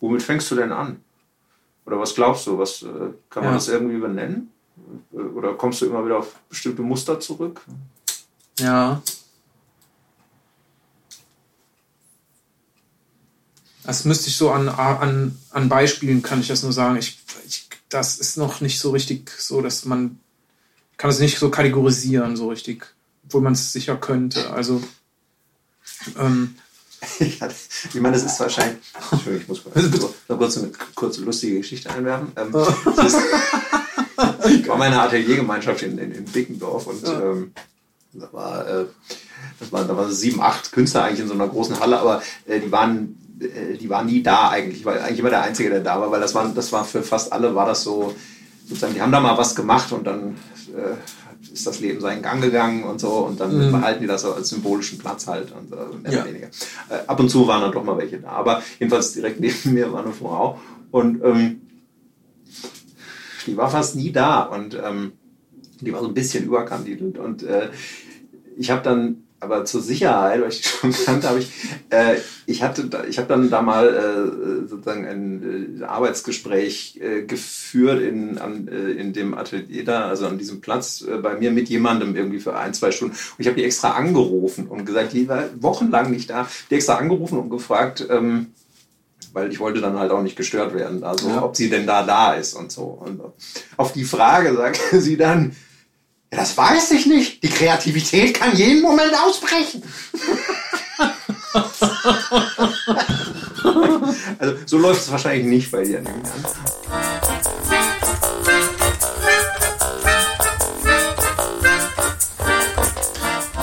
Womit fängst du denn an? Oder was glaubst du? Was, äh, kann man Ja. das irgendwie benennen? Oder kommst du immer wieder auf bestimmte Muster zurück? Ja. Das müsste ich so an, an, an Beispielen kann ich das nur sagen. Ich, ich, das ist noch nicht so richtig so, dass man kann es nicht so kategorisieren, so richtig, obwohl man es sicher könnte. Also ähm, Ja, ich meine, das ist wahrscheinlich. Entschuldigung, ich muss mal so, noch kurz eine kurze lustige Geschichte einwerfen. Ähm, das ist, ich war meine Ateliergemeinschaft in, in, in Bickendorf und ähm, da war, äh, das waren, da waren sieben, acht Künstler eigentlich in so einer großen Halle, aber äh, die waren die waren nie da eigentlich, weil eigentlich immer der Einzige, der da war, weil das war, das war für fast alle war das so, sozusagen, die haben da mal was gemacht und dann äh, ist das Leben seinen Gang gegangen und so und dann Mhm. behalten die das so als symbolischen Platz halt und äh, mehr Ja. oder weniger. Äh, ab und zu waren dann doch mal welche da, aber jedenfalls direkt neben mir war eine Frau und ähm, die war fast nie da und ähm, die war so ein bisschen überkandidelt und äh, ich habe dann aber zur Sicherheit, weil ich die schon kannte, habe ich, äh, ich hatte, ich habe dann da mal äh, sozusagen ein äh, Arbeitsgespräch äh, geführt in, an, äh, in dem Atelier da, also an diesem Platz äh, bei mir mit jemandem irgendwie für ein, zwei Stunden. Und ich habe die extra angerufen und gesagt, die war wochenlang nicht da, die extra angerufen und gefragt, ähm, weil ich wollte dann halt auch nicht gestört werden, also Ja. ob sie denn da da ist und so. Und auf die Frage sagte sie dann, ja, das weiß ich nicht. Die Kreativität kann jeden Moment ausbrechen. also so läuft es wahrscheinlich nicht bei dir. an.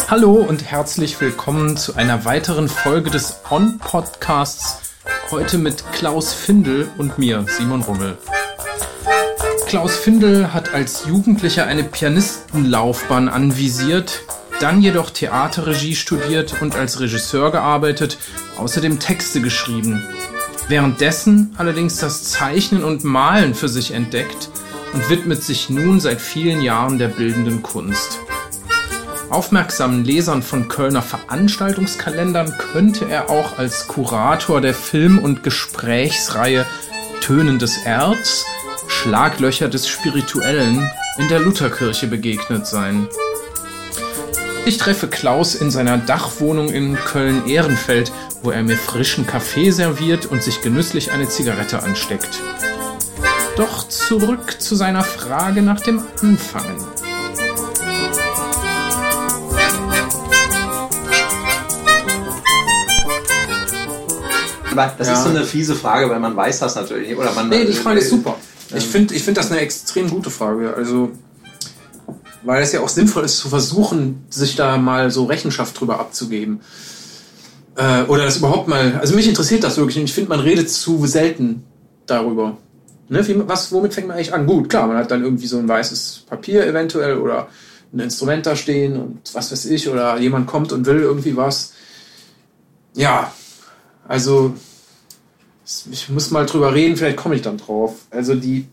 Hallo und herzlich willkommen zu einer weiteren Folge des On-Podcasts. Heute mit Klaus Findel und mir, Simon Rummel. Klaus Findel hat als Jugendlicher eine Pianistenlaufbahn anvisiert, dann jedoch Theaterregie studiert und als Regisseur gearbeitet, außerdem Texte geschrieben. Währenddessen allerdings das Zeichnen und Malen für sich entdeckt und widmet sich nun seit vielen Jahren der bildenden Kunst. Aufmerksamen Lesern von Kölner Veranstaltungskalendern könnte er auch als Kurator der Film- und Gesprächsreihe Tönen des Erz, Schlaglöcher des Spirituellen in der Lutherkirche begegnet sein. Ich treffe Klaus in seiner Dachwohnung in Köln-Ehrenfeld, wo er mir frischen Kaffee serviert und sich genüsslich eine Zigarette ansteckt. Doch zurück zu seiner Frage nach dem Anfangen. Aber das Ja. ist so eine fiese Frage, weil man weiß das natürlich nicht. Oder man, Nee, die Frage ist super. Ich finde ich find das eine extrem gute Frage. Also, weil es ja auch sinnvoll ist, zu versuchen, sich da mal so Rechenschaft drüber abzugeben. Äh, oder das überhaupt mal. Also, mich interessiert das wirklich. Und ich finde, man redet zu selten darüber. Ne? Wie, was, womit fängt man eigentlich an? Gut, klar, man hat dann irgendwie so ein weißes Papier eventuell oder ein Instrument da stehen und was weiß ich. Oder jemand kommt und will irgendwie was. Ja, also ich muss mal drüber reden, vielleicht komme ich dann drauf. Also die.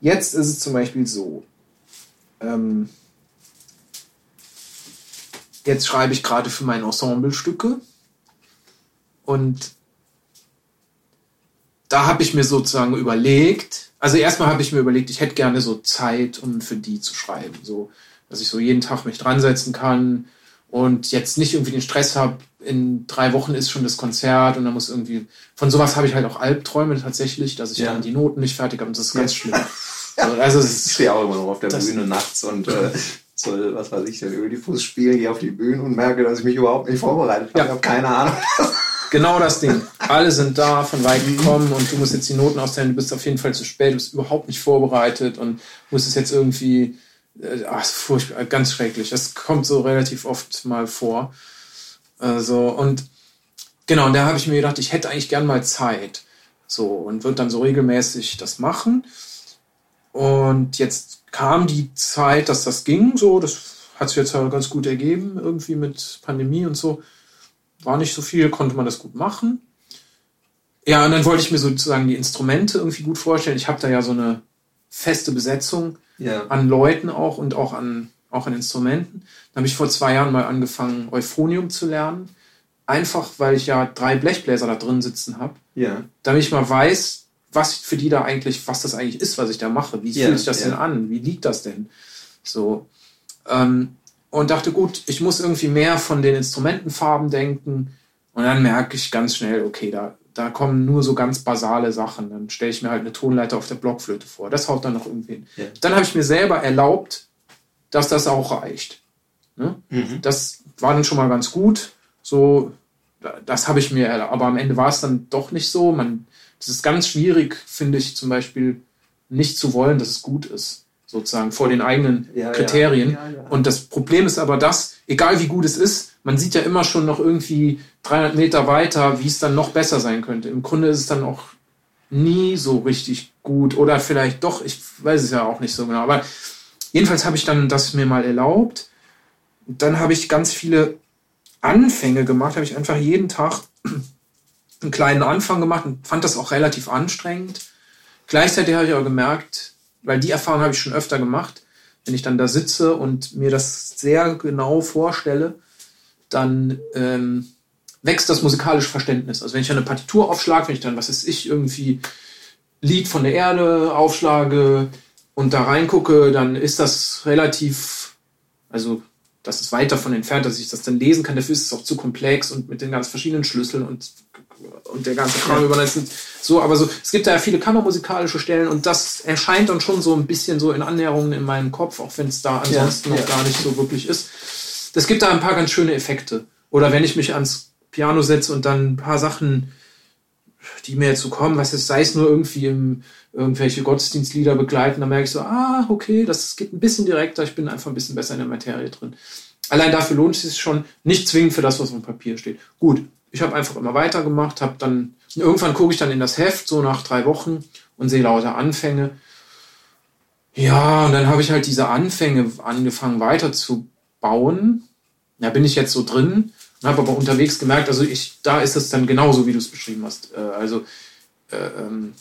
Jetzt ist es zum Beispiel so. Ähm, jetzt schreibe ich gerade für mein Ensemblestücke. Und da habe ich mir sozusagen überlegt, also erstmal habe ich mir überlegt, ich hätte gerne so Zeit, um für die zu schreiben. So, dass ich so jeden Tag mich dran setzen kann und jetzt nicht irgendwie den Stress habe, in drei Wochen ist schon das Konzert und dann muss irgendwie, von sowas habe ich halt auch Albträume tatsächlich, dass ich Ja. dann die Noten nicht fertig habe und das ist ganz schlimm. Also Ich ist, stehe auch immer noch auf der Bühne nachts und äh, soll, was weiß ich denn, über die Fuß spielen, gehe auf die Bühne und merke, dass ich mich überhaupt nicht vorbereitet habe. Ja. Ich habe keine Ahnung. genau das Ding. Alle sind da, von weit gekommen und du musst jetzt die Noten austeilen, du bist auf jeden Fall zu spät, du bist überhaupt nicht vorbereitet und musst es jetzt irgendwie, äh, ach, furchtbar, ganz schrecklich. Das kommt so relativ oft mal vor. Also, und genau, und da habe ich mir gedacht, ich hätte eigentlich gern mal Zeit. So, und würde dann so regelmäßig das machen. Und jetzt kam die Zeit, dass das ging, so, das hat sich jetzt halt ganz gut ergeben, irgendwie mit Pandemie und so. War nicht so viel, konnte man das gut machen. Ja, und dann wollte ich mir sozusagen die Instrumente irgendwie gut vorstellen. Ich habe da ja so eine feste Besetzung Ja. an Leuten auch und auch an, auch an Instrumenten. Dann habe ich vor zwei Jahren mal angefangen, Euphonium zu lernen. Einfach, weil ich ja drei Blechbläser da drin sitzen habe, Ja. damit ich mal weiß, was für die da eigentlich, was das eigentlich ist, was ich da mache. Wie Ja, fühlt sich das ja. denn an? Wie liegt das denn? So. Ähm, und dachte, gut, ich muss irgendwie mehr von den Instrumentenfarben denken. Und dann merke ich ganz schnell, okay, da, da kommen nur so ganz basale Sachen. Dann stelle ich mir halt eine Tonleiter auf der Blockflöte vor. Das haut dann noch irgendwie hin. Ja. Dann habe ich mir selber erlaubt, dass das auch reicht. Ne? Mhm. Das war dann schon mal ganz gut. So, das habe ich mir, erlaubt. aber am Ende war es dann doch nicht so. Man, das ist ganz schwierig, finde ich, zum Beispiel nicht zu wollen, dass es gut ist, sozusagen vor den eigenen Ja, ja. Kriterien. Ja, ja. Und das Problem ist aber das, egal wie gut es ist, man sieht ja immer schon noch irgendwie 300 Meter weiter, wie es dann noch besser sein könnte. Im Grunde ist es dann auch nie so richtig gut oder vielleicht doch, ich weiß es ja auch nicht so genau. Aber jedenfalls habe ich dann das mir mal erlaubt. Dann habe ich ganz viele Anfänge gemacht, habe ich einfach jeden Tag einen kleinen Anfang gemacht und fand das auch relativ anstrengend. Gleichzeitig habe ich aber gemerkt, weil die Erfahrung habe ich schon öfter gemacht, wenn ich dann da sitze und mir das sehr genau vorstelle, dann ähm, wächst das musikalische Verständnis. Also wenn ich eine Partitur aufschlage, wenn ich dann, was ist ich, irgendwie Lied von der Erde aufschlage und da reingucke, dann ist das relativ, also das ist weit davon entfernt, dass ich das dann lesen kann. Dafür ist es auch zu komplex und mit den ganz verschiedenen Schlüsseln und, und der ganze Kram sind so, aber so, es gibt da ja viele kammermusikalische Stellen und das erscheint dann schon so ein bisschen so in Annäherungen in meinem Kopf, auch wenn es da ansonsten Ja, noch ja. gar nicht so wirklich ist. Es gibt da ein paar ganz schöne Effekte. Oder wenn ich mich ans Piano setze und dann ein paar Sachen, die mir jetzt so kommen, was es sei es nur irgendwie im, irgendwelche Gottesdienstlieder begleiten, dann merke ich so, ah, okay, das geht ein bisschen direkter, ich bin einfach ein bisschen besser in der Materie drin. Allein dafür lohnt es sich schon, nicht zwingend für das, was auf dem Papier steht. Gut, ich habe einfach immer weitergemacht, habe dann, irgendwann gucke ich dann in das Heft, so nach drei Wochen und sehe lauter Anfänge. Ja, und dann habe ich halt diese Anfänge angefangen weiterzubauen. Da bin ich jetzt so drin und habe aber unterwegs gemerkt, also ich, da ist es dann genauso, wie du es beschrieben hast. Äh, also äh, ähm,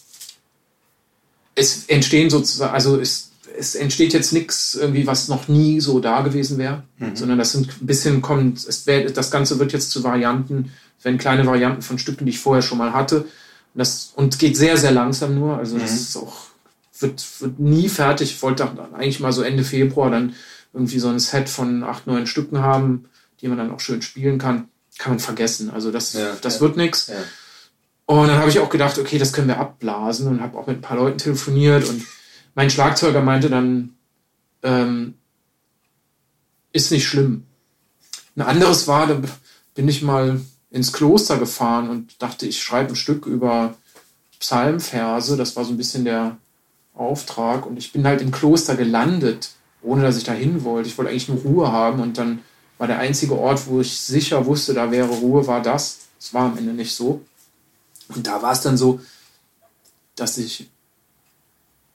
es entstehen sozusagen, also es, es entsteht jetzt nichts irgendwie, was noch nie so da gewesen wäre, sondern das sind ein bisschen kommt, es wär, das Ganze wird jetzt zu Varianten, werden kleine Varianten von Stücken, die ich vorher schon mal hatte. Und das und geht sehr, sehr langsam nur. Also das ist auch, wird, wird nie fertig. Ich wollte eigentlich mal so Ende Februar dann irgendwie so ein Set von acht, neun Stücken haben, die man dann auch schön spielen kann. Kann man vergessen. Also das, Ja, das ja. wird nichts. Ja. Und dann habe ich auch gedacht, okay, das können wir abblasen und habe auch mit ein paar Leuten telefoniert und mein Schlagzeuger meinte dann, ähm, ist nicht schlimm. Ein anderes war, da bin ich mal ins Kloster gefahren und dachte, ich schreibe ein Stück über Psalmverse. Das war so ein bisschen der Auftrag. Und ich bin halt im Kloster gelandet, ohne dass ich da hin wollte. Ich wollte eigentlich nur Ruhe haben und dann war der einzige Ort, wo ich sicher wusste, da wäre Ruhe, war das. Es war am Ende nicht so. Und da war es dann so, dass ich,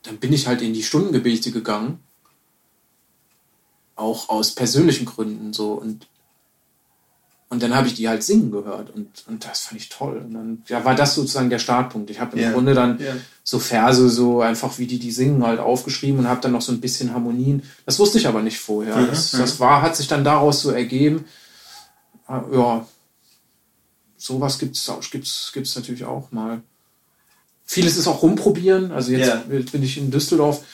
dann bin ich halt in die Stundengebete gegangen. Auch aus persönlichen Gründen so. Und, und dann habe ich die halt singen gehört. Und, und das fand ich toll. Und dann ja, war das sozusagen der Startpunkt. Ich habe im Ja, Grunde dann ja. so Verse, so einfach wie die die singen, halt aufgeschrieben und habe dann noch so ein bisschen Harmonien. Das wusste ich aber nicht vorher. Mhm, Das, mhm. das war, hat sich dann daraus so ergeben. Ah, Ja, sowas gibt es gibt's, gibt's natürlich auch mal. Vieles ist auch rumprobieren. Also jetzt Ja. bin ich in Düsseldorf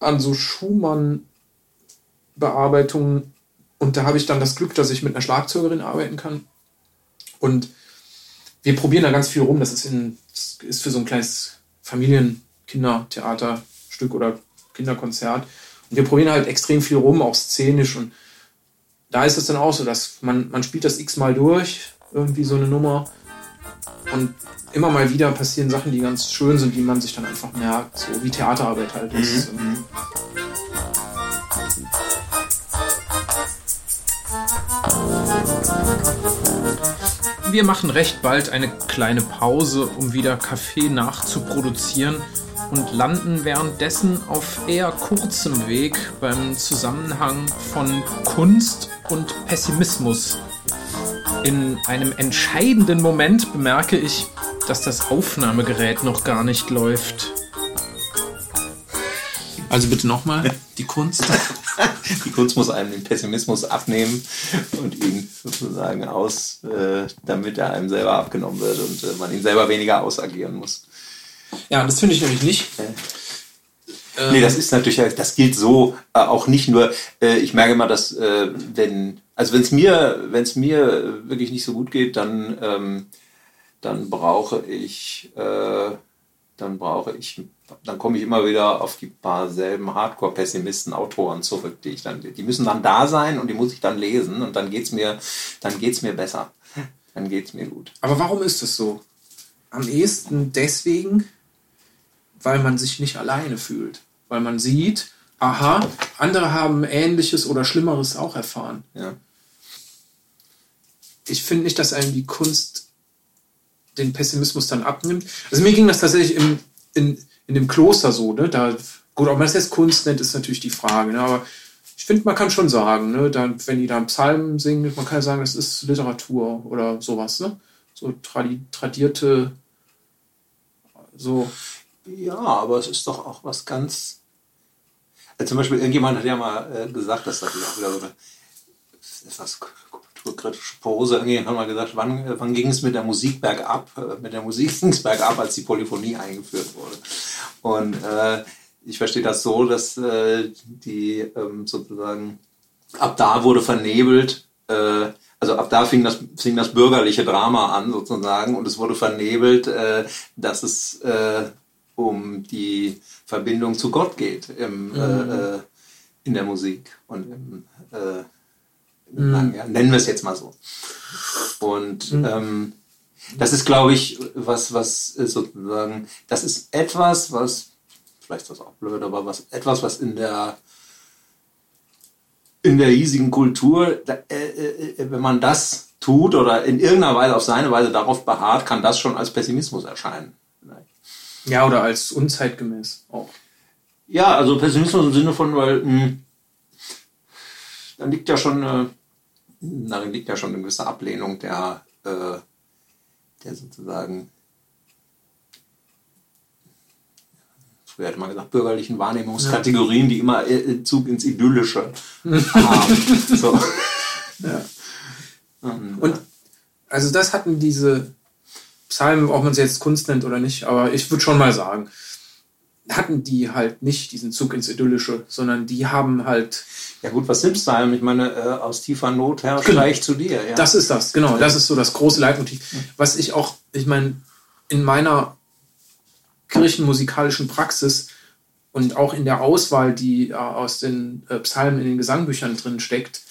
an so Schumann-Bearbeitungen und da habe ich dann das Glück, dass ich mit einer Schlagzeugerin arbeiten kann. Und wir probieren da ganz viel rum. Das ist, in, das ist für so ein kleines Familien-Kindertheaterstück oder Kinderkonzert. Und wir probieren halt extrem viel rum, auch szenisch. Und da ist es dann auch so, dass man, man spielt das x-mal durch, irgendwie so eine Nummer. Und immer mal wieder passieren Sachen, die ganz schön sind, die man sich dann einfach merkt, so wie Theaterarbeit halt ist. Wir machen recht bald eine kleine Pause, um wieder Kaffee nachzuproduzieren und landen währenddessen auf eher kurzem Weg beim Zusammenhang von Kunst und Pessimismus. In einem entscheidenden Moment bemerke ich, dass das Aufnahmegerät noch gar nicht läuft. Also bitte nochmal, die Kunst. die Kunst muss einem den Pessimismus abnehmen und ihn sozusagen aus, äh, damit er einem selber abgenommen wird und äh, man ihn selber weniger ausagieren muss. Ja, das finde ich nämlich nicht. Ähm, nee, das ist natürlich, das gilt so äh, auch nicht nur, äh, ich merke immer, dass äh, wenn, also wenn es mir, wenn es mir wirklich nicht so gut geht, dann, ähm, dann brauche ich, äh, dann brauche ich, dann komme ich immer wieder auf die paar selben Hardcore-Pessimisten, Autoren zurück, die ich dann, die müssen dann da sein und die muss ich dann lesen und dann geht's mir, dann geht's mir besser. Dann geht's mir gut. Aber warum ist das so? Am ehesten deswegen, weil man sich nicht alleine fühlt. Weil man sieht, aha, andere haben Ähnliches oder Schlimmeres auch erfahren. Ja. Ich finde nicht, dass einem die Kunst den Pessimismus dann abnimmt. Also mir ging das tatsächlich im, in, in dem Kloster so, ne? Da, gut, ob man das jetzt Kunst nennt, ist natürlich die Frage, ne? Aber ich finde, man kann schon sagen, ne, dann, wenn die da Psalmen singen, man kann sagen, das ist Literatur oder sowas, ne? So tradi tradierte, so. Ja, aber es ist doch auch was ganz. Also zum Beispiel, irgendjemand hat ja mal äh, gesagt, dass das auch wieder so eine etwas kulturkritische Pose. Irgendjemand hat mal gesagt, wann, äh, wann ging es mit der Musik bergab? Äh, mit der Musik ging es bergab, als die Polyphonie eingeführt wurde. Und äh, ich verstehe das so, dass äh, die ähm, sozusagen ab da wurde vernebelt, äh, also ab da fing das, fing das bürgerliche Drama an sozusagen und es wurde vernebelt, äh, dass es äh, um die Verbindung zu Gott geht im, äh, mhm. äh, in der Musik und im, äh, mhm. ja, nennen wir es jetzt mal so. Und mhm. ähm, das ist, glaube ich, was, was sozusagen, das ist etwas, was, vielleicht ist das auch blöd, aber was, etwas, was in der in der hiesigen Kultur, äh, äh, wenn man das tut oder in irgendeiner Weise auf seine Weise darauf beharrt, kann das schon als Pessimismus erscheinen. Ja, oder als unzeitgemäß auch. Ja, also Pessimismus im Sinne von, weil mh, hm, dann liegt ja schon eine, darin liegt ja schon eine gewisse Ablehnung der, äh, der sozusagen, früher hätte man gesagt, bürgerlichen Wahrnehmungskategorien, die immer äh, Zug ins Idyllische haben. So. Ja. Und also das hatten diese Psalmen, ob man sie jetzt Kunst nennt oder nicht, aber ich würde schon mal sagen, hatten die halt nicht diesen Zug ins Idyllische, sondern die haben halt. Ja gut, was sind Psalmen? Ich meine, äh, aus tiefer Not her genau. ich zu dir. Ja. Das ist das, genau. Das ist so das große Leitmotiv. Was ich auch, ich meine, in meiner kirchenmusikalischen Praxis und auch in der Auswahl, die äh, aus den äh, Psalmen in den Gesangbüchern drin steckt,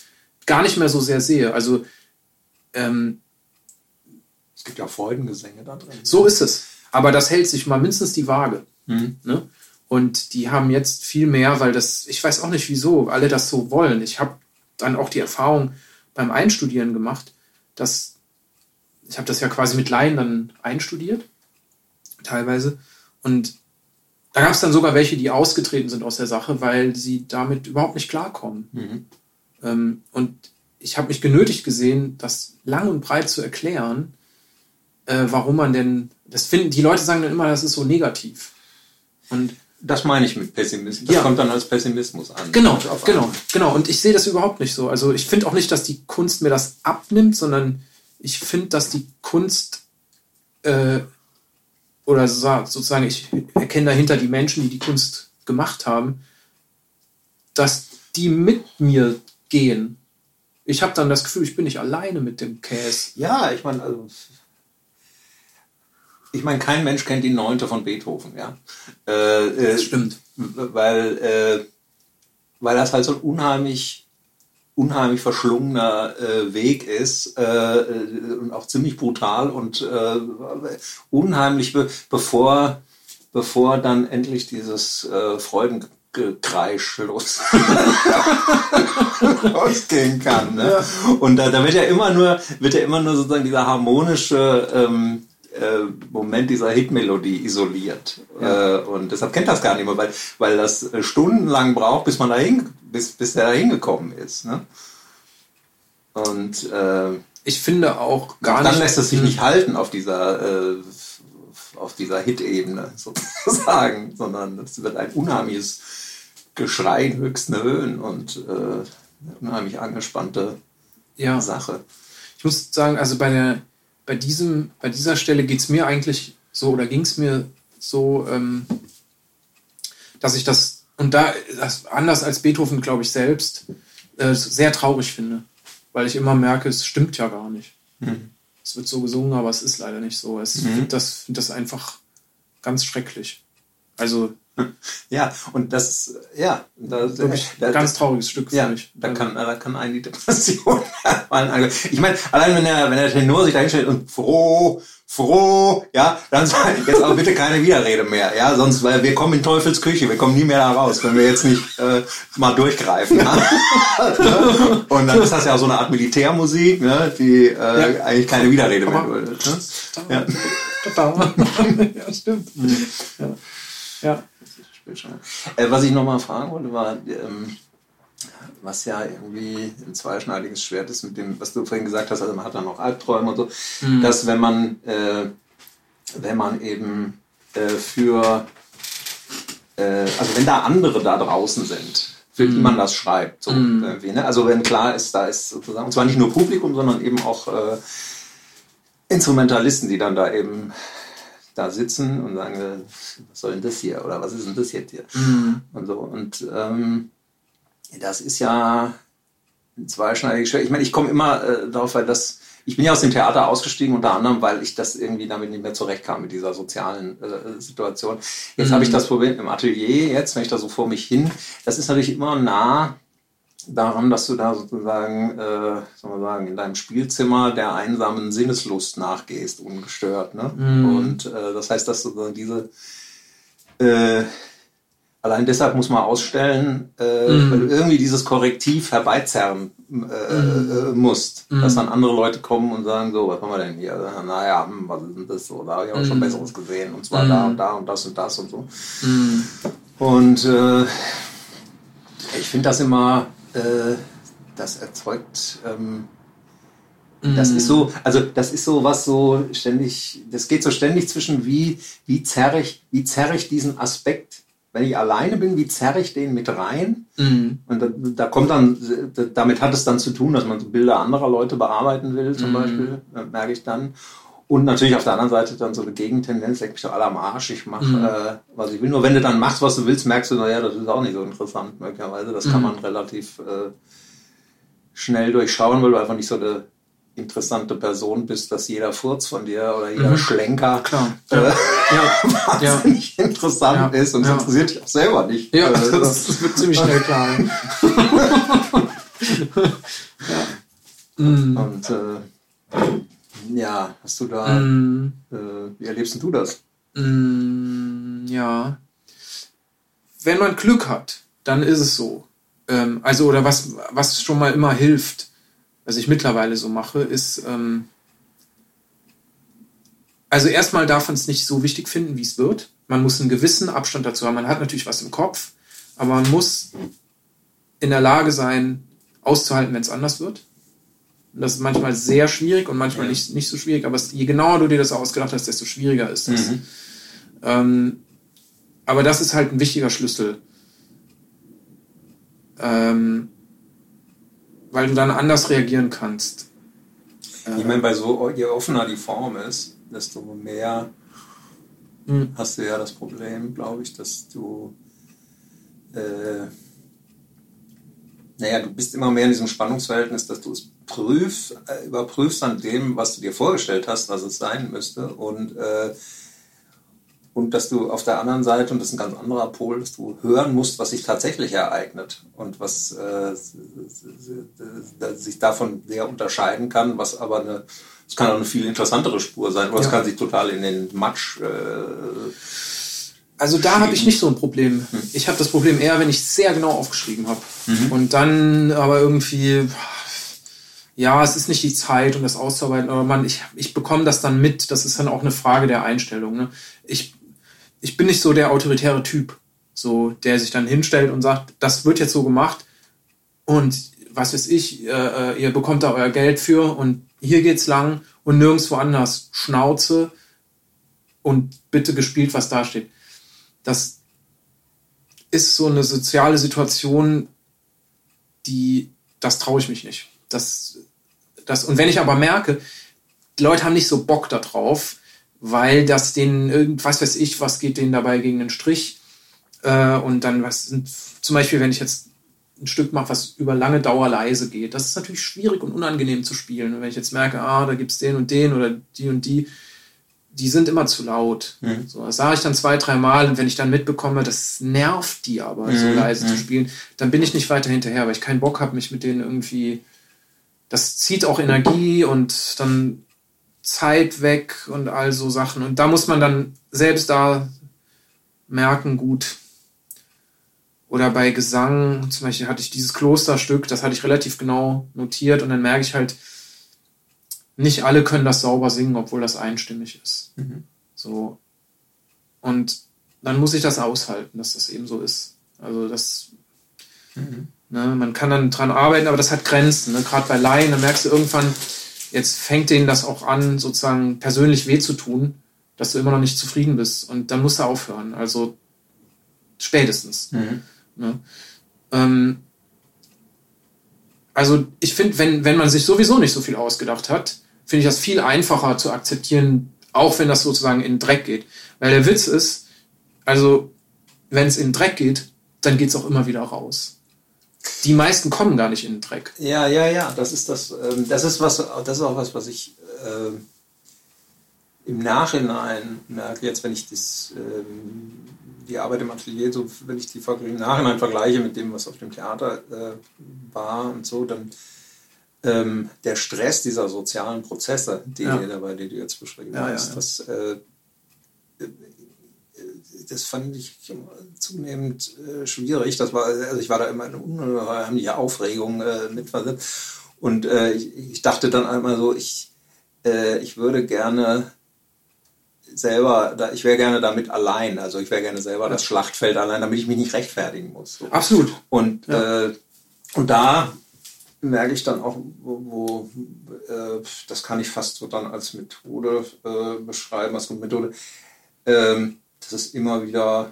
gar nicht mehr so sehr sehe. Also ähm, es gibt ja Freudengesänge da drin. So ist es. Aber das hält sich mal mindestens die Waage. Mhm. Ne? Und die haben jetzt viel mehr, weil das, ich weiß auch nicht wieso, alle das so wollen. Ich habe dann auch die Erfahrung beim Einstudieren gemacht, dass ich habe das ja quasi mit Laien dann einstudiert, teilweise. Und da gab es dann sogar welche, die ausgetreten sind aus der Sache, weil sie damit überhaupt nicht klarkommen. Mhm. Ähm, und ich habe mich genötigt gesehen, das lang und breit zu erklären, äh, warum man denn, das finden, die Leute sagen dann immer, das ist so negativ. Und das meine ich mit Pessimismus. Das ja. kommt dann als Pessimismus an. Genau, genau, an. genau. Und ich sehe das überhaupt nicht so. Also ich finde auch nicht, dass die Kunst mir das abnimmt, sondern ich finde, dass die Kunst äh, oder sozusagen, ich erkenne dahinter die Menschen, die die Kunst gemacht haben, dass die mit mir gehen. Ich habe dann das Gefühl, ich bin nicht alleine mit dem Käse. Ja, ich meine, also ich meine, kein Mensch kennt die Neunte von Beethoven, ja. Äh, äh, das stimmt. Weil, äh, weil das halt so ein unheimlich, unheimlich verschlungener äh, Weg ist äh, und auch ziemlich brutal und unheimlich, be bevor, bevor dann endlich dieses Freuden Gekreisch los losgehen kann. Ne? Ja. Und da, da wird ja immer nur, wird ja immer nur sozusagen dieser harmonische ähm, äh, Moment dieser Hitmelodie isoliert. Ja. Äh, und deshalb kennt das gar nicht mehr, weil, weil das stundenlang braucht, bis man dahin, bis, bis der da hingekommen ist. Ne? Und äh, ich finde auch gar dann nicht. Dann lässt es sich hm. nicht halten auf dieser, äh, auf dieser Hit-Ebene sozusagen, sondern es wird ein unheimliches Geschrei in höchsten Höhen und äh, unheimlich angespannte Ja. Sache. Ich muss sagen, also bei, der, bei, diesem, bei dieser Stelle geht es mir eigentlich so, oder ging es mir so, ähm, dass ich das, und da, das, anders als Beethoven, glaube ich, selbst, äh, sehr traurig finde. Weil ich immer merke, es stimmt ja gar nicht. Es wird so gesungen, aber es ist leider nicht so. Es, Ich Mhm. finde das, das einfach ganz schrecklich. Also Ja, und das, ja, da, wirklich da, ein ganz trauriges Stück, Ja, finde ich. da kann, da kann einen die Depression. Ich meine, allein wenn der, wenn der Tenor sich da hinstellt und froh, froh, ja, dann sagt jetzt aber bitte keine Widerrede mehr, ja, sonst, weil wir kommen in Teufels Küche, wir kommen nie mehr da raus, wenn wir jetzt nicht äh, mal durchgreifen. Ja? und dann ist das ja auch so eine Art Militärmusik, ne, die äh, Ja. eigentlich keine Widerrede mehr Aber- duldet. Ne? Ja. ja, stimmt. Ja. ja. Äh, was ich nochmal fragen wollte, war, ähm, was ja irgendwie ein zweischneidiges Schwert ist mit dem, was du vorhin gesagt hast, also man hat dann noch Albträume und so, Mhm. dass wenn man, äh, wenn man eben äh, für, äh, also wenn da andere da draußen sind, für die man das schreibt, so Mhm. irgendwie, ne? also wenn klar ist, da ist sozusagen, und zwar nicht nur Publikum, sondern eben auch äh, Instrumentalisten, die dann da eben da sitzen und sagen, äh, was soll denn das hier oder was ist denn das jetzt hier? Mhm. und so. Und ähm, das ist ja ein zweischneidiges Schwert. Ich meine, ich komme immer äh, darauf, weil das, ich bin ja aus dem Theater ausgestiegen, unter anderem, weil ich das irgendwie damit nicht mehr zurechtkam mit dieser sozialen äh, Situation. Jetzt Mhm. habe ich das Problem im Atelier, jetzt, wenn ich da so vor mich hin, das ist natürlich immer nah daran, dass du da sozusagen, äh, soll man sagen, in deinem Spielzimmer der einsamen Sinneslust nachgehst, ungestört. Ne? Mhm. Und äh, das heißt, dass sozusagen diese äh, allein deshalb muss man ausstellen, äh, Mhm. weil du irgendwie dieses Korrektiv herbeizerren äh, äh, musst, Mhm. dass dann andere Leute kommen und sagen, so, was haben wir denn hier? Naja, hm, was ist denn das so? Da habe ich auch schon Mhm. Besseres gesehen und zwar Mhm. da und da und das und das und so. Mhm. Und äh, ich finde das immer, äh, das erzeugt, ähm, das ist so, also das ist so was so ständig, das geht so ständig zwischen wie, wie zerre ich, wie zerre ich diesen Aspekt, wenn ich alleine bin, wie zerre ich den mit rein? Mhm. Und da, da kommt dann, damit hat es dann zu tun, dass man so Bilder anderer Leute bearbeiten will, zum Mhm. Beispiel, äh, merke ich dann. Und natürlich auf der anderen Seite dann so eine Gegentendenz, leck mich doch alle am Arsch, ich mache, Mhm. äh, was ich will. Nur wenn du dann machst, was du willst, merkst du, naja, das ist auch nicht so interessant, möglicherweise. Das kann Mhm. man relativ äh, schnell durchschauen, weil du einfach nicht so eine interessante Person bist, dass jeder Furz von dir oder jeder Mhm. Schlenker Klar. äh, Ja. ja. Ja. wahnsinnig interessant Ja. ist und Ja. interessiert dich auch selber nicht. Ja, Äh, das, das wird ziemlich schnell klar. ja. Und äh, ja, hast du da, Mhm. äh, wie erlebst du das? Mm, ja. Wenn man Glück hat, dann ist es so. Ähm, also, oder was, was schon mal immer hilft, was ich mittlerweile so mache, ist, ähm, also erstmal darf man es nicht so wichtig finden, wie es wird. Man muss einen gewissen Abstand dazu haben. Man hat natürlich was im Kopf, aber man muss in der Lage sein, auszuhalten, wenn es anders wird. Das ist manchmal sehr schwierig und manchmal Ja. nicht, nicht so schwierig, aber es, je genauer du dir das ausgedacht hast, desto schwieriger ist das. Mhm. Ähm, aber das ist halt ein wichtiger Schlüssel. Ähm, weil du dann anders reagieren kannst. Ich meine, bei so, je offener die Form ist, desto mehr Mhm. hast du ja das Problem, glaube ich, dass du, äh, naja, du bist immer mehr in diesem Spannungsverhältnis, dass du es prüfst, äh, überprüfst an dem, was du dir vorgestellt hast, was es sein müsste und äh, und dass du auf der anderen Seite, und das ist ein ganz anderer Pol, dass du hören musst, was sich tatsächlich ereignet und was äh, sich davon sehr unterscheiden kann, was aber eine, es kann auch eine viel interessantere Spur sein, oder es Ja. kann sich total in den Matsch. Äh, Also da habe ich nicht so ein Problem. Ich habe das Problem eher, wenn ich sehr genau aufgeschrieben habe. Und dann aber irgendwie, ja, es ist nicht die Zeit, um das auszuarbeiten, aber man, ich, ich bekomme das dann mit. Das ist dann auch eine Frage der Einstellung. Ne? Ich, ich bin nicht so der autoritäre Typ, so der sich dann hinstellt und sagt, das wird jetzt so gemacht und was weiß ich, äh, äh, ihr bekommt da euer Geld für und hier geht's lang und nirgendwo anders Schnauze und bitte gespielt, was da steht. Das, ist so eine soziale Situation, die, das traue ich mich nicht. Das, das, und wenn ich aber merke, die Leute haben nicht so Bock darauf, weil das denen irgendwas weiß ich, was geht denen dabei gegen den Strich. Äh, und dann was sind, zum Beispiel, wenn ich jetzt ein Stück mache, was über lange Dauer leise geht, das ist natürlich schwierig und unangenehm zu spielen. Und wenn ich jetzt merke, ah, da gibt es den und den oder die und die, die sind immer zu laut. Mhm. So, das sage ich dann zwei, drei Mal und wenn ich dann mitbekomme, das nervt die aber, mhm. so leise mhm. zu spielen, dann bin ich nicht weiter hinterher, weil ich keinen Bock habe, mich mit denen irgendwie. Das zieht auch Energie und dann Zeit weg und all so Sachen. Und da muss man dann selbst da merken, gut. Oder bei Gesang, zum Beispiel hatte ich dieses Klosterstück, das hatte ich relativ genau notiert und dann merke ich halt, nicht alle können das sauber singen, obwohl das einstimmig ist. Mhm. So. Und dann muss ich das aushalten, dass das eben so ist. Also das, mhm. Ne, man kann dann dran arbeiten, aber das hat Grenzen. Ne? Gerade bei Laien, da merkst du irgendwann, jetzt fängt denen das auch an, sozusagen persönlich weh zu tun, dass du immer noch nicht zufrieden bist. Und dann musst du aufhören. Also spätestens. Mhm. Ne? Ähm, also ich finde, wenn, wenn man sich sowieso nicht so viel ausgedacht hat, finde ich das viel einfacher zu akzeptieren, auch wenn das sozusagen in den Dreck geht. Weil der Witz ist, also wenn es in den Dreck geht, dann geht es auch immer wieder raus. Die meisten kommen gar nicht in den Dreck. Ja, ja, ja, das ist das, ähm, das ist was, das ist auch was, was ich äh, im Nachhinein merke, jetzt wenn ich das, ähm, die Arbeit im Atelier, so wenn ich die im Nachhinein vergleiche mit dem, was auf dem Theater äh, war und so, dann ähm, der Stress dieser sozialen Prozesse, die ja. dabei, die du jetzt beschrieben ja, hast, ja, das, äh, das fand ich zunehmend äh, schwierig. Das war, also ich war da immer in unheimlicher Aufregung äh, mit Und äh, ich, ich, dachte dann einmal so, ich, äh, ich würde gerne selber, da, ich wäre gerne damit allein. Also ich wäre gerne selber das Schlachtfeld allein, damit ich mich nicht rechtfertigen muss. So. Absolut. Und, ja. äh, und da merke ich dann auch, wo, wo äh, das kann ich fast so dann als Methode äh, beschreiben, als Methode, ähm, dass es immer wieder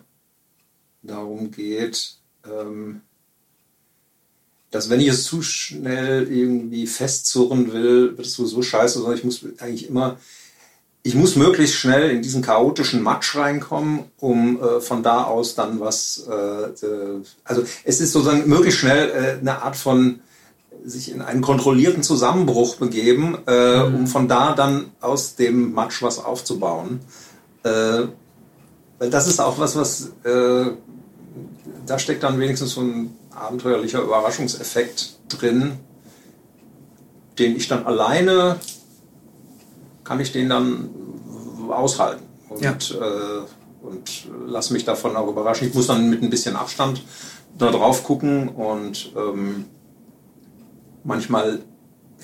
darum geht, ähm, dass wenn ich es zu schnell irgendwie festzurren will, wird es sowieso scheiße, sondern ich muss eigentlich immer ich muss möglichst schnell in diesen chaotischen Matsch reinkommen, um äh, von da aus dann was, äh, also es ist sozusagen möglichst schnell äh, eine Art von sich in einen kontrollierten Zusammenbruch begeben, äh, mhm. um von da dann aus dem Matsch was aufzubauen. Weil das ist auch was, was äh, da steckt dann wenigstens so ein abenteuerlicher Überraschungseffekt drin, den ich dann alleine kann ich den dann aushalten und, ja. äh, und lass mich davon auch überraschen. Ich muss dann mit ein bisschen Abstand da drauf gucken und ähm, manchmal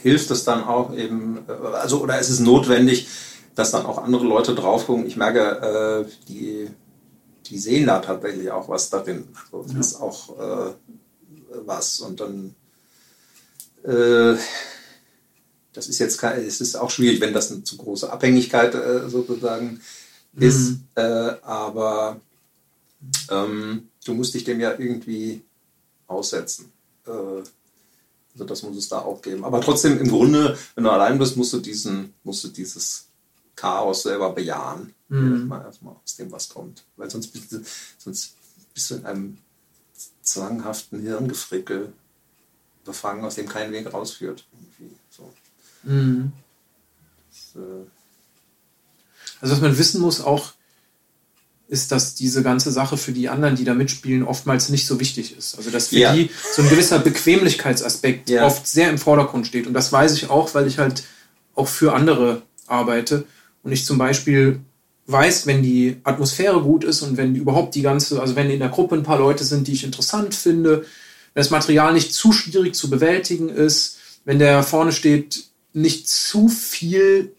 hilft es dann auch eben, äh, also oder es ist notwendig, dass dann auch andere Leute drauf gucken. Ich merke, äh, die, die sehen da tatsächlich auch was darin. Also, das ja. ist auch äh, was und dann äh, das ist jetzt kein, es ist auch schwierig, wenn das eine zu große Abhängigkeit äh, sozusagen mhm. ist. Äh, aber ähm, du musst dich dem ja irgendwie aussetzen. Äh, also das muss es da auch geben. Aber trotzdem, im Grunde, wenn du allein bist, musst du diesen, musst du dieses Chaos selber bejahen. Mhm. Erstmal aus dem, was kommt. Weil sonst bist du, sonst bist du in einem zwanghaften Hirngefrickel befangen, aus dem kein Weg rausführt. Irgendwie. So. Mhm. Das, äh also was man wissen muss auch, ist, dass diese ganze Sache für die anderen, die da mitspielen, oftmals nicht so wichtig ist. Also dass für ja. die so ein gewisser Bequemlichkeitsaspekt ja. oft sehr im Vordergrund steht. Und das weiß ich auch, weil ich halt auch für andere arbeite. Und ich zum Beispiel weiß, wenn die Atmosphäre gut ist und wenn überhaupt die ganze, also wenn in der Gruppe ein paar Leute sind, die ich interessant finde, wenn das Material nicht zu schwierig zu bewältigen ist, wenn der vorne steht, nicht zu viel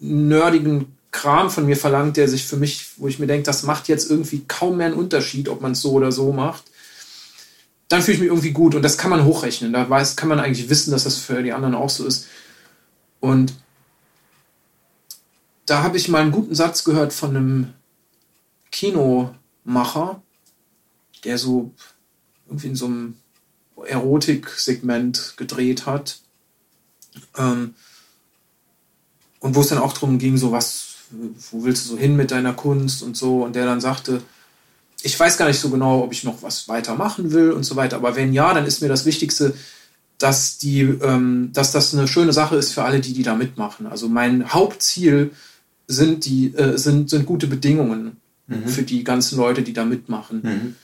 nerdigen Kram von mir verlangt, der sich für mich, wo ich mir denke, das macht jetzt irgendwie kaum mehr einen Unterschied, ob man es so oder so macht, dann fühle ich mich irgendwie gut und das kann man hochrechnen. Da weiß, kann man eigentlich wissen, dass das für die anderen auch so ist. Und da habe ich mal einen guten Satz gehört von einem Kinomacher, der so irgendwie in so einem Erotik-Segment gedreht hat. Ähm, und wo es dann auch darum ging, so was, wo willst du so hin mit deiner Kunst und so. Und der dann sagte, ich weiß gar nicht so genau, ob ich noch was weitermachen will und so weiter. Aber wenn ja, dann ist mir das Wichtigste, dass, die, ähm, dass das eine schöne Sache ist für alle, die, die da mitmachen. Also mein Hauptziel sind, die, äh, sind, sind gute Bedingungen mhm. für die ganzen Leute, die da mitmachen. Mhm.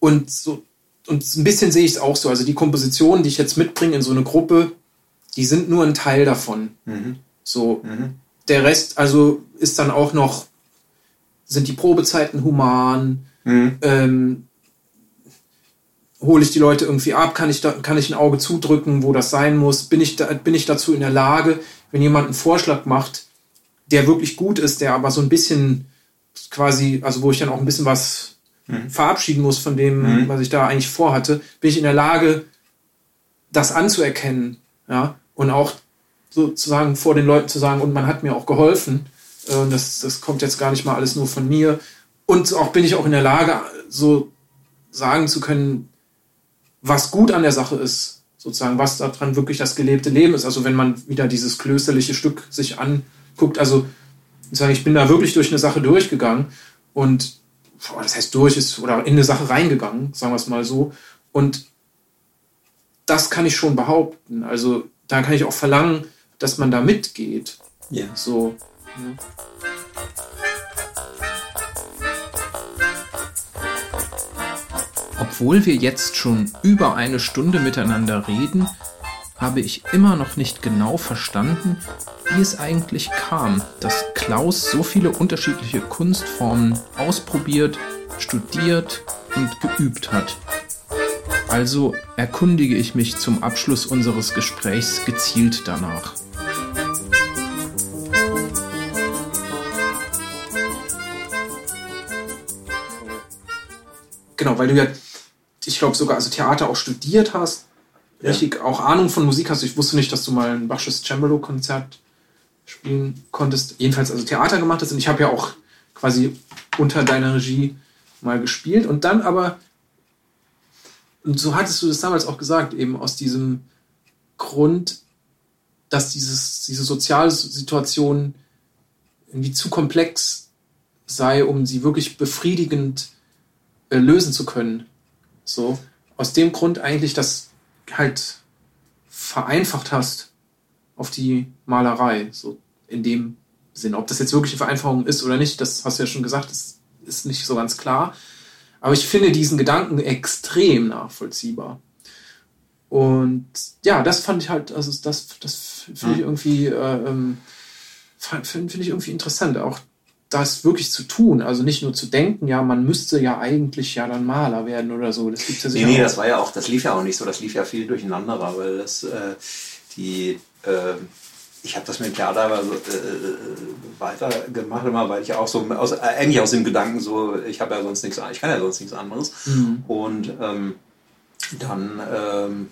Und so und ein bisschen sehe ich es auch so. Also die Kompositionen, die ich jetzt mitbringe in so eine Gruppe, die sind nur ein Teil davon. Mhm. So. Mhm. Der Rest, also ist dann auch noch, sind die Probezeiten human, mhm. ähm, hole ich die Leute irgendwie ab, kann ich, da, kann ich ein Auge zudrücken, wo das sein muss, bin ich, da, bin ich dazu in der Lage, wenn jemand einen Vorschlag macht, der wirklich gut ist, der aber so ein bisschen quasi, also wo ich dann auch ein bisschen was mhm. verabschieden muss von dem, mhm. was ich da eigentlich vorhatte, bin ich in der Lage, das anzuerkennen, ja, und auch sozusagen vor den Leuten zu sagen, und man hat mir auch geholfen, äh, das, das kommt jetzt gar nicht mal alles nur von mir, und auch bin ich auch in der Lage, so sagen zu können, was gut an der Sache ist, sozusagen, was daran wirklich das gelebte Leben ist. Also wenn man wieder dieses klösterliche Stück sich anguckt, also ich bin da wirklich durch eine Sache durchgegangen und das heißt durch ist oder in eine Sache reingegangen, sagen wir es mal so. Und das kann ich schon behaupten. Also da kann ich auch verlangen, dass man da mitgeht. Ja. So. Ja. Obwohl wir jetzt schon über eine Stunde miteinander reden, habe ich immer noch nicht genau verstanden, wie es eigentlich kam, dass Klaus so viele unterschiedliche Kunstformen ausprobiert, studiert und geübt hat. Also erkundige ich mich zum Abschluss unseres Gesprächs gezielt danach. Genau, weil du ja, ich glaube sogar also Theater auch studiert hast, ja. richtig auch Ahnung von Musik hast. Ich wusste nicht, dass du mal ein Bachsches Cembalo-Konzert spielen konntest. Jedenfalls also Theater gemacht hast. Und ich habe ja auch quasi unter deiner Regie mal gespielt. Und dann aber und so hattest du das damals auch gesagt, eben aus diesem Grund, dass dieses, diese Sozialsituation irgendwie zu komplex sei, um sie wirklich befriedigend äh, lösen zu können. So, aus dem Grund eigentlich das halt vereinfacht hast auf die Malerei, so in dem Sinn. Ob das jetzt wirklich eine Vereinfachung ist oder nicht, das hast du ja schon gesagt, das ist nicht so ganz klar. Aber ich finde diesen Gedanken extrem nachvollziehbar. Und ja, das fand ich halt, also das, das finde ich irgendwie, äh, ähm, finde find ich irgendwie interessant, auch das wirklich zu tun. Also nicht nur zu denken, ja, man müsste ja eigentlich ja dann Maler werden oder so. Das gibt's ja sicher Nee, nee, das war ja auch, das lief ja auch nicht so, das lief ja viel durcheinander, weil das äh, die äh, ich habe das mit dem Theater aber so, äh, äh, weitergemacht, immer, weil ich auch so, aus, äh, eigentlich aus dem Gedanken so, ich habe ja sonst nichts, ich kann ja sonst nichts anderes. Mhm. Und ähm, dann ähm,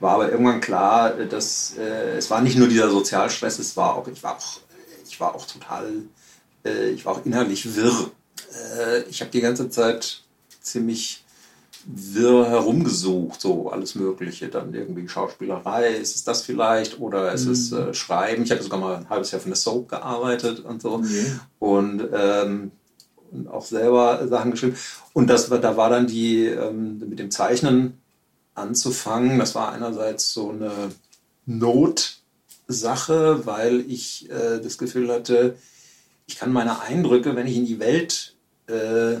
war aber irgendwann klar, dass äh, es war nicht nur dieser Sozialstress, es war auch, ich war auch, ich war auch total, äh, ich war auch innerlich wirr. Äh, ich habe die ganze Zeit ziemlich wirr herumgesucht, so alles Mögliche. Dann irgendwie Schauspielerei, ist es das vielleicht? Oder ist mhm. es äh, Schreiben? Ich habe sogar mal ein halbes Jahr von der Soap gearbeitet und so. Mhm. Und, ähm, und auch selber Sachen geschrieben. Und das, da war dann die, ähm, mit dem Zeichnen anzufangen. Das war einerseits so eine Notsache, weil ich äh, das Gefühl hatte, ich kann meine Eindrücke, wenn ich in die Welt äh,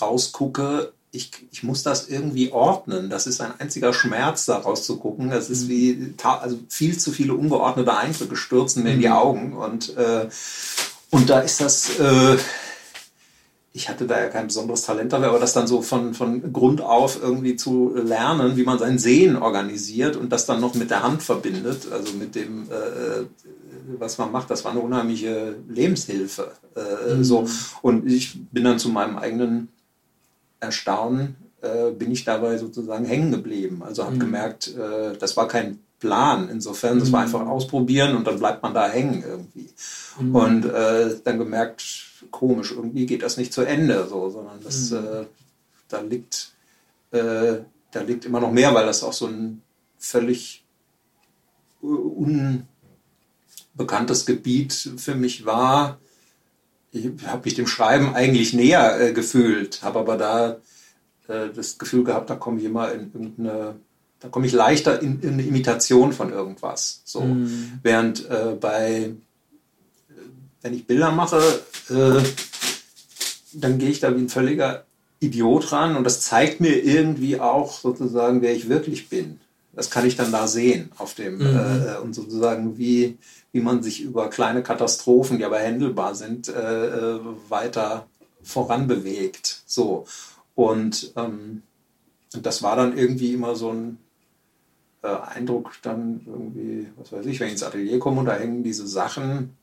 rausgucke, ich, ich muss das irgendwie ordnen. Das ist ein einziger Schmerz, da rauszugucken. Das ist mhm. wie also viel zu viele ungeordnete Eindrücke stürzen mir in die mhm. Augen. Und, äh, und da ist das, äh, ich hatte da ja kein besonderes Talent dabei, aber das dann so von, von Grund auf irgendwie zu lernen, wie man sein Sehen organisiert und das dann noch mit der Hand verbindet, also mit dem, äh, was man macht, das war eine unheimliche Lebenshilfe. Äh, mhm. so. Und ich bin dann zu meinem eigenen Erstaunen äh, bin ich dabei sozusagen hängen geblieben. Also habe mhm. gemerkt, äh, das war kein Plan. Insofern, das war mhm. einfach ausprobieren und dann bleibt man da hängen irgendwie. Mhm. Und äh, dann gemerkt, komisch, irgendwie geht das nicht zu Ende, so, sondern das, mhm. äh, da liegt, äh, da liegt immer noch mehr, weil das auch so ein völlig unbekanntes Gebiet für mich war. Ich habe mich dem Schreiben eigentlich näher äh, gefühlt, habe aber da äh, das Gefühl gehabt, da komme ich immer in irgendeine, da komme ich leichter in, in, eine Imitation von irgendwas. So. Mhm. Während äh, bei, wenn ich Bilder mache, äh, dann gehe ich da wie ein völliger Idiot ran und das zeigt mir irgendwie auch sozusagen, wer ich wirklich bin. Das kann ich dann da sehen auf dem mhm. äh, und sozusagen wie wie man sich über kleine Katastrophen, die aber händelbar sind, äh, äh weiter voranbewegt. So und ähm, das war dann irgendwie immer so ein äh, Eindruck, dann irgendwie, was weiß ich, wenn ich ins Atelier komme und da hängen diese Sachen,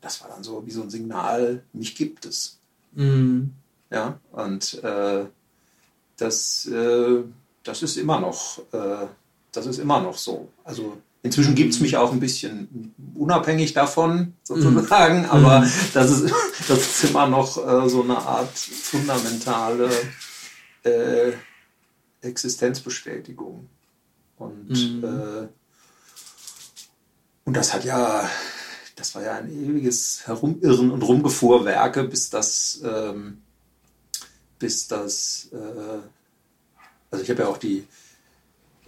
das war dann so wie so ein Signal, mich gibt es. Mhm. Ja, und äh, das, äh, das ist immer noch, äh, das ist immer noch so. Also inzwischen gibt es mich auch ein bisschen unabhängig davon, sozusagen, mhm. aber mhm. das, ist, das ist immer noch äh, so eine Art fundamentale äh, Existenzbestätigung. Und, mhm. äh, und das hat ja, das war ja ein ewiges Herumirren und Rumgefuhrwerke, bis das, ähm, bis das, äh, also ich habe ja auch die,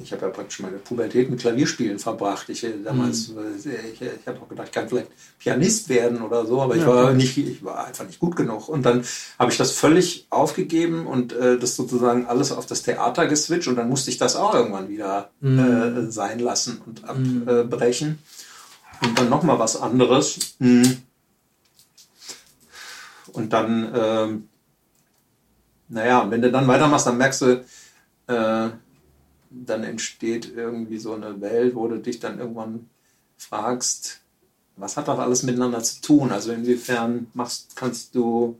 ich habe ja praktisch meine Pubertät mit Klavierspielen verbracht. Ich äh, damals, mhm. Äh, ich, ich habe auch gedacht, ich kann vielleicht Pianist werden oder so, aber ich ja, war nicht, ich war einfach nicht gut genug. Und dann habe ich das völlig aufgegeben und äh, das sozusagen alles auf das Theater geswitcht und dann musste ich das auch irgendwann wieder mhm. äh, sein lassen und mhm. abbrechen. Und dann nochmal was anderes. Mhm. Und dann, äh, naja, wenn du dann weitermachst, dann merkst du, äh, dann entsteht irgendwie so eine Welt, wo du dich dann irgendwann fragst, was hat das alles miteinander zu tun? Also inwiefern machst, kannst du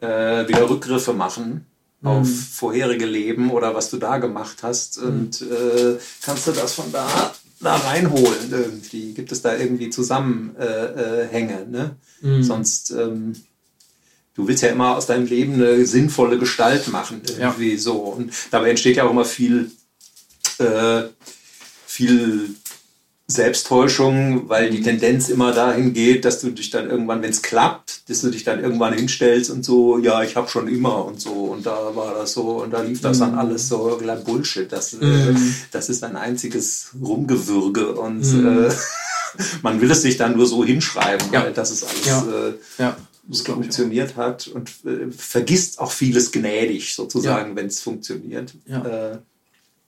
äh, wieder Rückgriffe machen mhm. auf vorherige Leben oder was du da gemacht hast mhm. und äh, kannst du das von da da reinholen irgendwie? Gibt es da irgendwie Zusammenhänge? Ne? Mhm. Sonst ähm, du willst ja immer aus deinem Leben eine sinnvolle Gestalt machen irgendwie ja. so und dabei entsteht ja auch immer viel äh, viel Selbsttäuschung, weil die Tendenz immer dahin geht, dass du dich dann irgendwann, wenn es klappt, dass du dich dann irgendwann hinstellst und so, ja, ich habe schon immer und so und da war das so und da lief das mhm. dann alles so Bullshit. Das, äh, mhm. äh, das ist ein einziges Rumgewürge und mhm. äh, man will es sich dann nur so hinschreiben, ja. weil das ist alles ja. Äh, ja. Das funktioniert hat und äh, vergisst auch vieles gnädig sozusagen, wenn es funktioniert. Ja. Äh,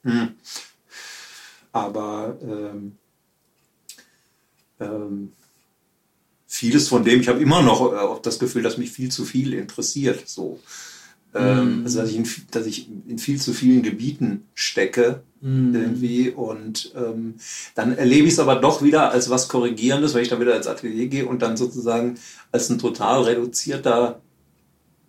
hm. Aber ähm, ähm, vieles von dem, ich habe immer noch äh, das Gefühl, dass mich viel zu viel interessiert. So. Ähm, mm. Also dass ich, in, dass ich in viel zu vielen Gebieten stecke mm. irgendwie und ähm, dann erlebe ich es aber doch wieder als was Korrigierendes, wenn ich dann wieder ins Atelier gehe und dann sozusagen als ein total reduzierter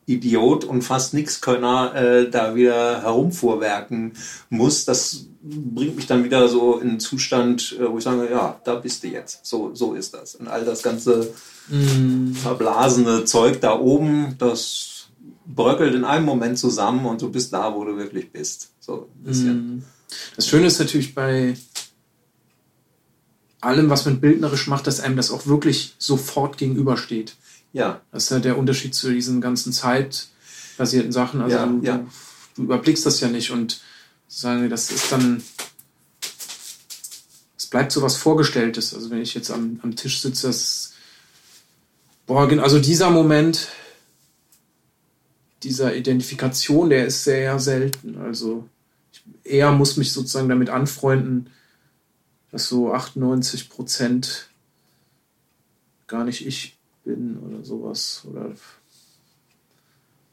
Idiot und fast Nixkönner äh, da wieder herumfuhrwerken muss, das bringt mich dann wieder so in einen Zustand, äh, wo ich sage, ja, da bist du jetzt. So, so ist das. Und all das ganze mm. verblasene Zeug da oben, das bröckelt in einem Moment zusammen und du bist da, wo du wirklich bist. So ein bisschen. Mm. Das Schöne ist natürlich bei allem, was man bildnerisch macht, dass einem das auch wirklich sofort gegenübersteht. Ja. Das ist ja der Unterschied zu diesen ganzen zeitbasierten Sachen. Also ja, du, ja. du, überblickst das ja nicht und sagen, das ist dann, es bleibt so was Vorgestelltes. Also wenn ich jetzt am, am Tisch sitze, das, boah, also dieser Moment dieser Identifikation, der ist sehr selten. Also eher muss mich sozusagen damit anfreunden, dass so 98 Prozent gar nicht ich bin oder sowas. Oder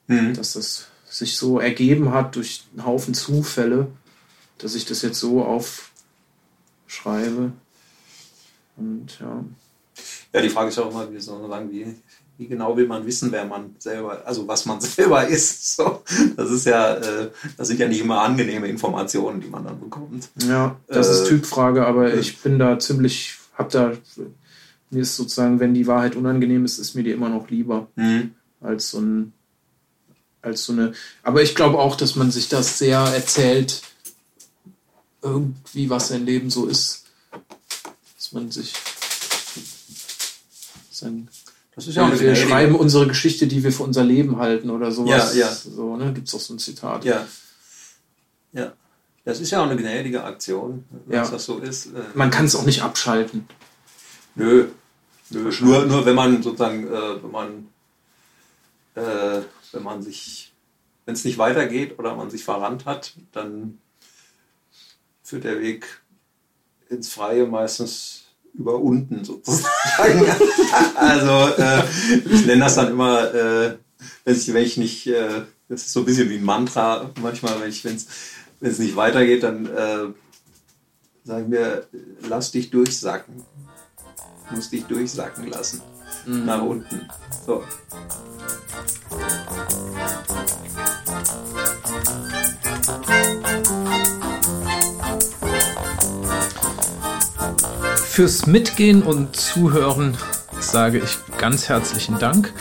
mhm. dass das sich so ergeben hat durch einen Haufen Zufälle, dass ich das jetzt so aufschreibe. Und ja. Ja, die Frage ist auch immer, wie wie, genau will man wissen, wer man selber, also was man selber ist. So, das ist ja, äh, das sind ja nicht immer angenehme Informationen, die man dann bekommt. Ja, das äh, ist Typfrage, aber äh, ich bin da ziemlich, hab da mir ist sozusagen, wenn die Wahrheit unangenehm ist, ist mir die immer noch lieber Mhm. als so ein als so eine. Aber ich glaube auch, dass man sich das sehr erzählt, irgendwie was sein Leben so ist, dass man sich sein Das ist ja auch eine wir schreiben unsere Geschichte, die wir für unser Leben halten oder sowas. Ja, ja. So, ne? Gibt es auch so ein Zitat. Ja. Ja. Das ist ja auch eine gnädige Aktion, wenn Ja. das so ist. Äh, Man kann es auch nicht abschalten. Nö. Nö. Nur, nur wenn man sozusagen, äh, wenn man, äh, wenn man sich, wenn es nicht weitergeht oder man sich verrannt hat, dann führt der Weg ins Freie meistens über unten sozusagen. also äh, ich nenne das dann immer, äh, wenn, ich, wenn ich nicht, äh, das ist so ein bisschen wie ein Mantra manchmal, wenn ich, wenn es nicht weitergeht, dann äh, sage ich mir, lass dich durchsacken. Du musst dich durchsacken lassen. Nach unten. So. Fürs Mitgehen und Zuhören sage ich ganz herzlichen Dank.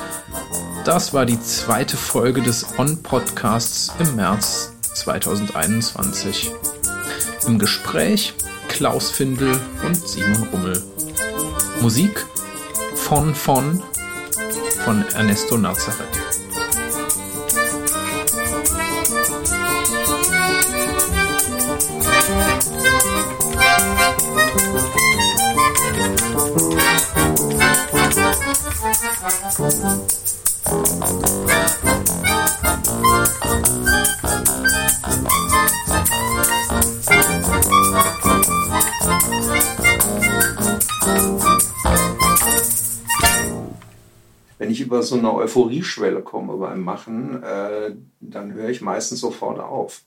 Das war die zweite Folge des On-Podcasts im März 2021. Im Gespräch Klaus Findel und Simon Rummel. Musik von von von Ernesto Nazareth. So eine Euphorieschwelle komme beim Machen, äh, dann höre ich meistens sofort auf.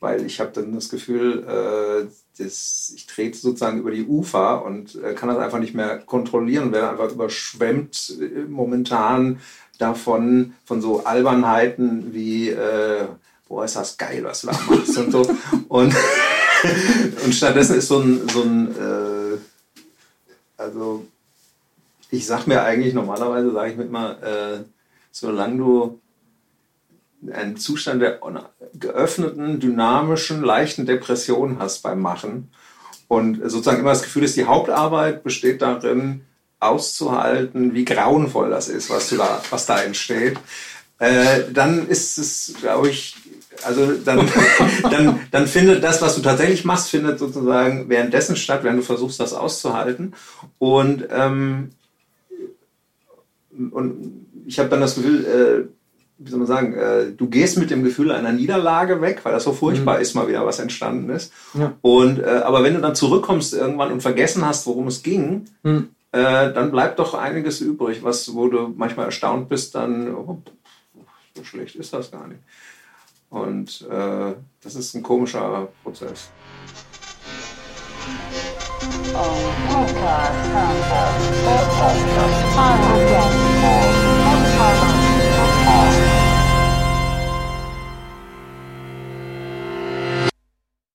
Weil ich habe dann das Gefühl, äh, das, ich trete sozusagen über die Ufer und äh, kann das einfach nicht mehr kontrollieren werde einfach überschwemmt äh, momentan davon, von so Albernheiten wie, äh, boah, ist das geil, was du da machst und so. Und, und stattdessen ist so ein, so ein äh, also ich sag mir eigentlich, normalerweise sage ich mir immer, äh, solange du einen Zustand der geöffneten, dynamischen, leichten Depression hast beim Machen und sozusagen immer das Gefühl ist, die Hauptarbeit besteht darin, auszuhalten, wie grauenvoll das ist, was, da, was da entsteht, äh, dann ist es, glaube ich, also dann, dann, dann findet das, was du tatsächlich machst, findet sozusagen währenddessen statt, wenn du versuchst, das auszuhalten. Und ähm, und ich habe dann das Gefühl, äh, wie soll man sagen, äh, du gehst mit dem Gefühl einer Niederlage weg, weil das so furchtbar ist, mal wieder was entstanden ist. Ja. Und äh, aber wenn du dann zurückkommst irgendwann und vergessen hast, worum es ging, Hm. äh, dann bleibt doch einiges übrig, was wo du manchmal erstaunt bist, dann oh, so schlecht ist das gar nicht. Und äh, das ist ein komischer Prozess. Oh, God.